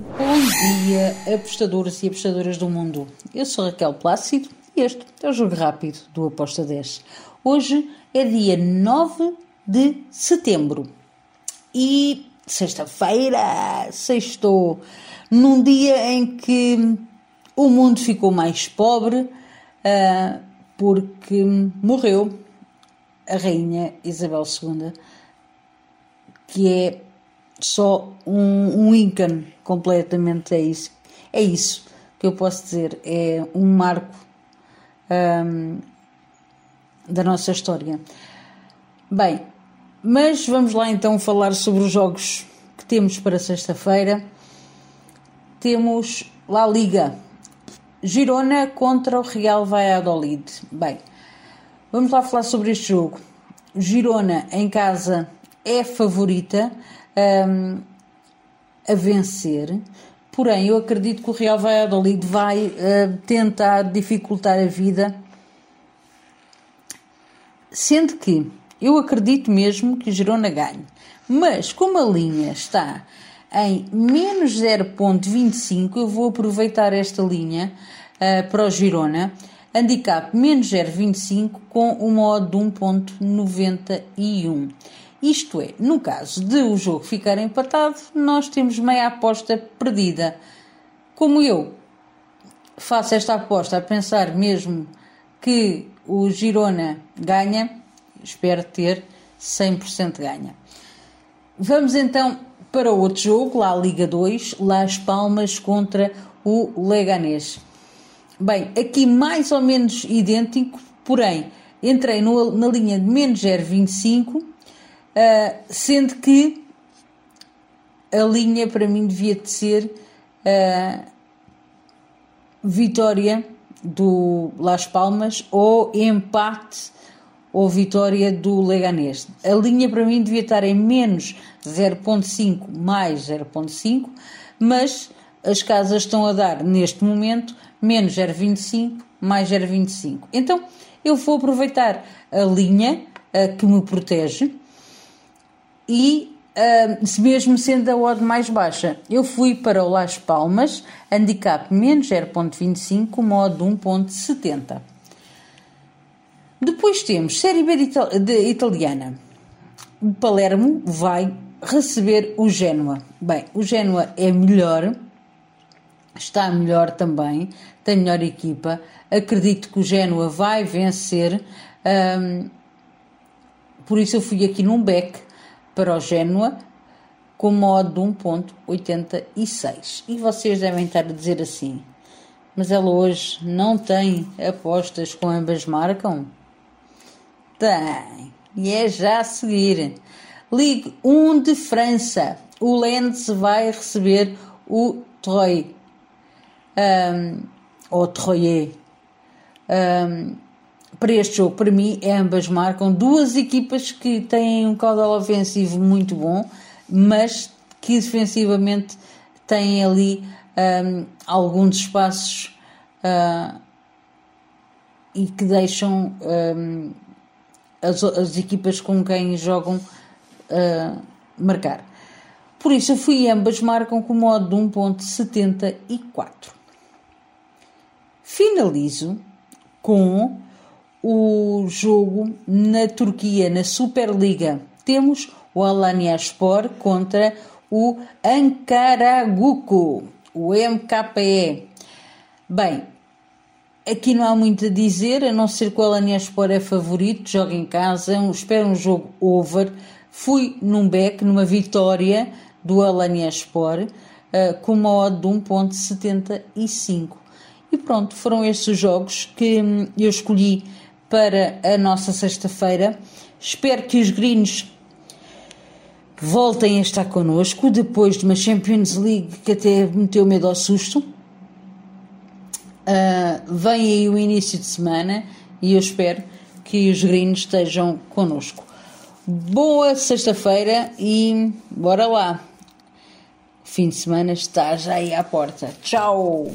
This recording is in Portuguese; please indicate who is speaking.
Speaker 1: Bom dia, apostadores e apostadoras do mundo. Eu sou Raquel Plácido e este é o Jogo Rápido do Aposta 10. Hoje é dia 9 de setembro e sexta-feira, sextou, num dia em que o mundo ficou mais pobre uh, porque morreu a Rainha Isabel II, que é só um, um ícone completamente. É isso, é isso que eu posso dizer. É um marco um, da nossa história. Bem, mas vamos lá então falar sobre os jogos que temos para sexta-feira. Temos La Liga. Girona contra o Real Valladolid. Bem, vamos lá falar sobre este jogo. Girona em casa é favorita um, a vencer, porém eu acredito que o Real Valladolid vai uh, tentar dificultar a vida, sendo que eu acredito mesmo que o Girona ganhe, mas como a linha está em menos 0.25, eu vou aproveitar esta linha uh, para o Girona, handicap menos 0.25 com o modo de 1.91. Isto é, no caso de o jogo ficar empatado, nós temos meia aposta perdida. Como eu faço esta aposta a pensar mesmo que o Girona ganha, espero ter 100% ganha. Vamos então para outro jogo, lá Liga 2, Las Palmas contra o Leganés. Bem, aqui mais ou menos idêntico, porém entrei no, na linha de menos 0,25 Uh, sendo que a linha para mim devia de ser uh, vitória do Las Palmas ou empate ou vitória do Leganés. A linha para mim devia estar em menos 0.5 mais 0.5, mas as casas estão a dar neste momento menos 0.25 mais 0.25. Então eu vou aproveitar a linha uh, que me protege e uh, mesmo sendo a odd mais baixa, eu fui para o Las Palmas, handicap menos 0.25, modo 1.70. Depois temos Série B de, Ital de italiana. Palermo vai receber o Génua. Bem, o Génua é melhor, está melhor também, tem melhor equipa. Acredito que o Génua vai vencer. Um, por isso eu fui aqui num back para o Génua com modo de 1.86. E vocês devem estar a dizer assim, mas ela hoje não tem apostas com ambas marcam? Tem, e é já a seguir. Ligue 1 de França. O Lens vai receber o Troy. Um, ou Troyer. Um, para este jogo, para mim, ambas marcam duas equipas que têm um caudal ofensivo muito bom, mas que defensivamente têm ali um, alguns espaços uh, e que deixam um, as, as, equipas com quem jogam uh, marcar. Por isso, eu fui ambas marcam com modo de 1.74. Finalizo com o jogo na Turquia, na Superliga. Temos o Alanyaspor contra o Ankaraguku, o MKE. Bem, aqui não há muito a dizer, a não ser que o Alanyaspor é favorito, joga em casa, espero um jogo over. Fui num back, numa vitória do Alanyaspor, uh, com uma odd de 1.75. E pronto, foram estes os jogos que hum, eu escolhi para a nossa sexta-feira. Espero que os gringos voltem a estar connosco depois de uma Champions League que até meteu medo ao susto. Uh, vem aí o início de semana e eu espero que os gringos estejam connosco. Boa sexta-feira e bora lá! O fim de semana está já aí à porta. Tchau!